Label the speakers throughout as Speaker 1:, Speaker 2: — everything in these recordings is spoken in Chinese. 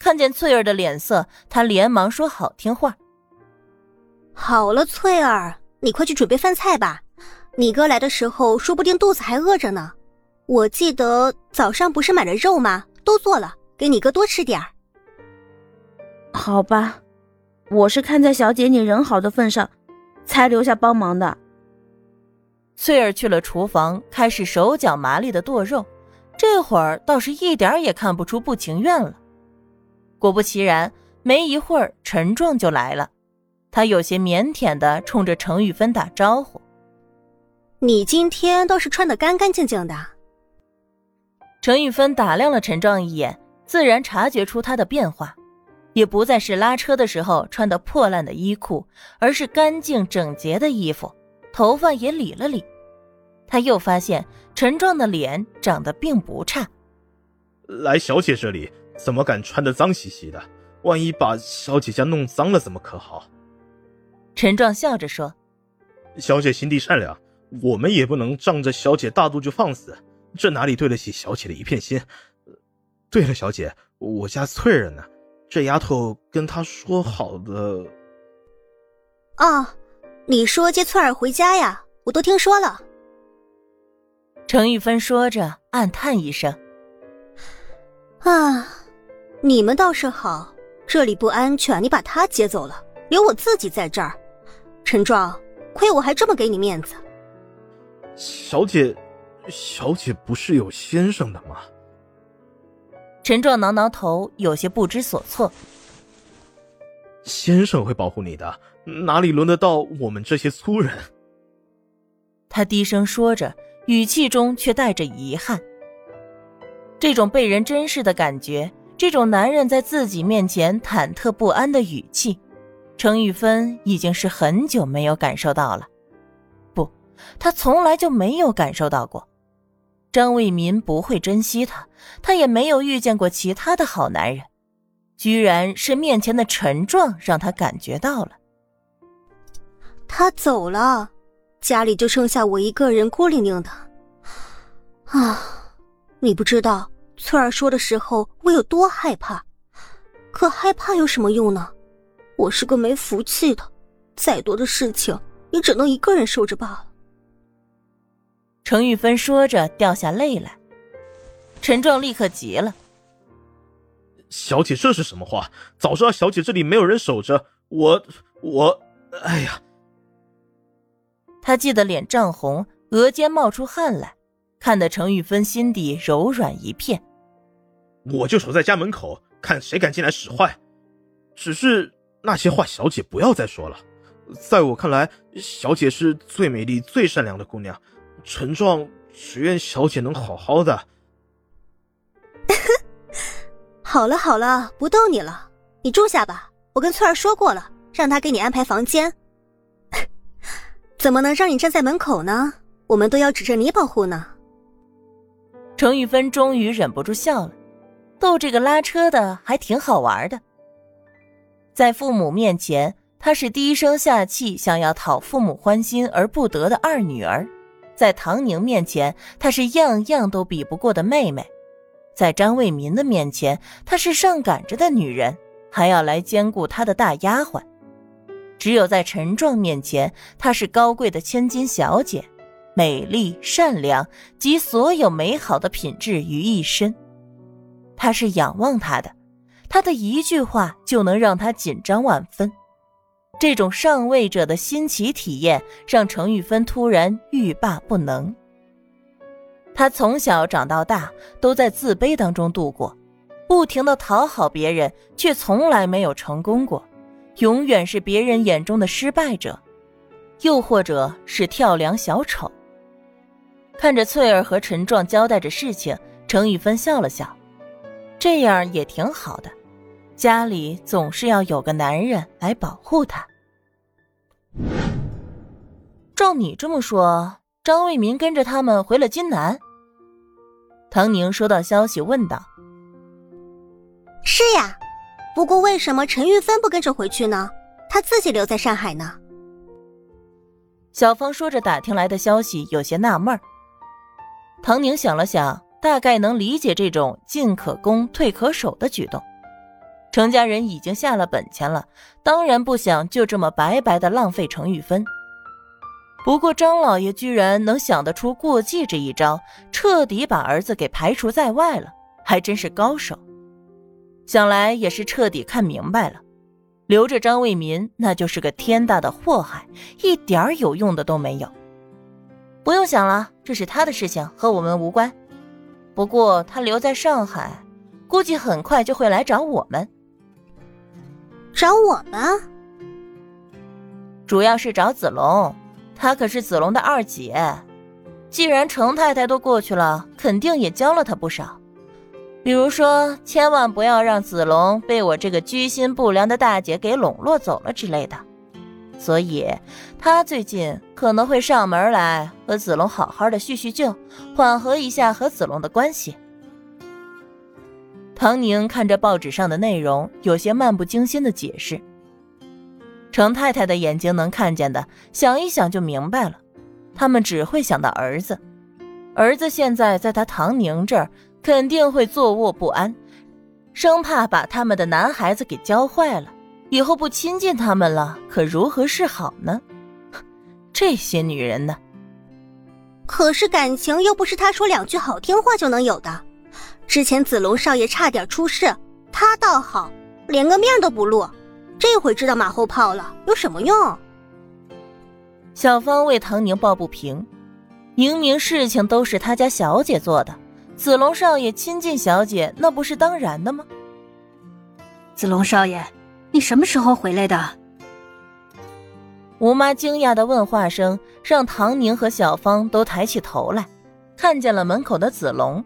Speaker 1: 看见翠儿的脸色，他连忙说好听话。
Speaker 2: 好了，翠儿，你快去准备饭菜吧。你哥来的时候，说不定肚子还饿着呢。我记得早上不是买了肉吗？都做了，给你哥多吃点儿。
Speaker 3: 好吧，我是看在小姐你人好的份上，才留下帮忙的。
Speaker 1: 翠儿去了厨房，开始手脚麻利的剁肉，这会儿倒是一点也看不出不情愿了。果不其然，没一会儿，陈壮就来了。他有些腼腆的冲着程玉芬打招呼：“
Speaker 2: 你今天倒是穿的干干净净的。”
Speaker 1: 程玉芬打量了陈壮一眼，自然察觉出他的变化，也不再是拉车的时候穿的破烂的衣裤，而是干净整洁的衣服，头发也理了理。他又发现陈壮的脸长得并不差。
Speaker 4: 来小姐这里，怎么敢穿的脏兮兮的？万一把小姐家弄脏了，怎么可好？
Speaker 1: 陈壮笑着说：“
Speaker 4: 小姐心地善良，我们也不能仗着小姐大度就放肆，这哪里对得起小姐的一片心？对了，小姐，我家翠儿呢？这丫头跟她说好的。
Speaker 2: 哦，你说接翠儿回家呀？我都听说了。”
Speaker 1: 程玉芬说着，暗叹一声：“
Speaker 2: 啊，你们倒是好，这里不安全，你把他接走了，留我自己在这儿。”陈壮，亏我还这么给你面子。
Speaker 4: 小姐，小姐不是有先生的吗？
Speaker 1: 陈壮挠挠头，有些不知所措。
Speaker 4: 先生会保护你的，哪里轮得到我们这些粗人？
Speaker 1: 他低声说着，语气中却带着遗憾。这种被人珍视的感觉，这种男人在自己面前忐忑不安的语气。程玉芬已经是很久没有感受到了，不，她从来就没有感受到过。张卫民不会珍惜她，她也没有遇见过其他的好男人，居然是面前的陈壮让她感觉到了。
Speaker 2: 他走了，家里就剩下我一个人孤零零的。啊，你不知道翠儿说的时候我有多害怕，可害怕有什么用呢？我是个没福气的，再多的事情也只能一个人受着罢了。
Speaker 1: 程玉芬说着掉下泪来，陈壮立刻急了：“
Speaker 4: 小姐，这是什么话？早知道小姐这里没有人守着，我我……哎呀！”
Speaker 1: 他记得脸涨红，额间冒出汗来，看得程玉芬心底柔软一片。
Speaker 4: 我就守在家门口，看谁敢进来使坏。只是。那些话，小姐不要再说了。在我看来，小姐是最美丽、最善良的姑娘。陈壮只愿小姐能好好的。
Speaker 2: 好了好了，不逗你了，你住下吧。我跟翠儿说过了，让她给你安排房间。怎么能让你站在门口呢？我们都要指着你保护呢。
Speaker 1: 程玉芬终于忍不住笑了，逗这个拉车的还挺好玩的。在父母面前，她是低声下气，想要讨父母欢心而不得的二女儿；在唐宁面前，她是样样都比不过的妹妹；在张卫民的面前，她是上赶着的女人，还要来兼顾他的大丫鬟；只有在陈壮面前，她是高贵的千金小姐，美丽、善良及所有美好的品质于一身。他是仰望他的。他的一句话就能让他紧张万分，这种上位者的新奇体验让程玉芬突然欲罢不能。他从小长到大都在自卑当中度过，不停的讨好别人，却从来没有成功过，永远是别人眼中的失败者，又或者是跳梁小丑。看着翠儿和陈壮交代着事情，程玉芬笑了笑，这样也挺好的。家里总是要有个男人来保护她。照你这么说，张卫民跟着他们回了金南。唐宁收到消息问道：“
Speaker 2: 是呀，不过为什么陈玉芬不跟着回去呢？她自己留在上海呢？”
Speaker 1: 小芳说着打听来的消息，有些纳闷儿。唐宁想了想，大概能理解这种进可攻退可守的举动。程家人已经下了本钱了，当然不想就这么白白的浪费程玉芬。不过张老爷居然能想得出过继这一招，彻底把儿子给排除在外了，还真是高手。想来也是彻底看明白了，留着张卫民那就是个天大的祸害，一点有用的都没有。不用想了，这是他的事情，和我们无关。不过他留在上海，估计很快就会来找我们。
Speaker 2: 找我们？
Speaker 1: 主要是找子龙，他可是子龙的二姐。既然程太太都过去了，肯定也教了他不少。比如说，千万不要让子龙被我这个居心不良的大姐给笼络走了之类的。所以，他最近可能会上门来和子龙好好的叙叙旧，缓和一下和子龙的关系。唐宁看着报纸上的内容，有些漫不经心的解释。程太太的眼睛能看见的，想一想就明白了，他们只会想到儿子，儿子现在在他唐宁这儿，肯定会坐卧不安，生怕把他们的男孩子给教坏了。以后不亲近他们了，可如何是好呢？这些女人呢？
Speaker 2: 可是感情又不是他说两句好听话就能有的。之前子龙少爷差点出事，他倒好，连个面都不露。这回知道马后炮了，有什么用？
Speaker 1: 小芳为唐宁抱不平，明明事情都是他家小姐做的，子龙少爷亲近小姐，那不是当然的吗？
Speaker 5: 子龙少爷。你什么时候回来的？
Speaker 1: 吴妈惊讶的问话声让唐宁和小芳都抬起头来，看见了门口的子龙。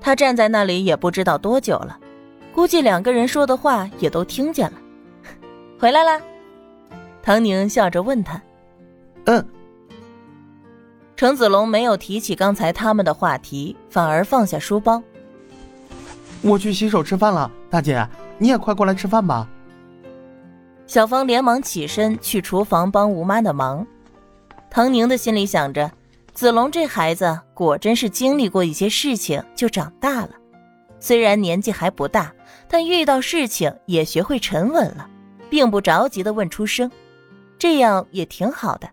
Speaker 1: 他站在那里也不知道多久了，估计两个人说的话也都听见了。回来了？唐宁笑着问他。
Speaker 6: 嗯。
Speaker 1: 程子龙没有提起刚才他们的话题，反而放下书包。
Speaker 6: 我去洗手吃饭了，大姐，你也快过来吃饭吧。
Speaker 1: 小芳连忙起身去厨房帮吴妈的忙。唐宁的心里想着，子龙这孩子果真是经历过一些事情就长大了，虽然年纪还不大，但遇到事情也学会沉稳了，并不着急的问出声，这样也挺好的。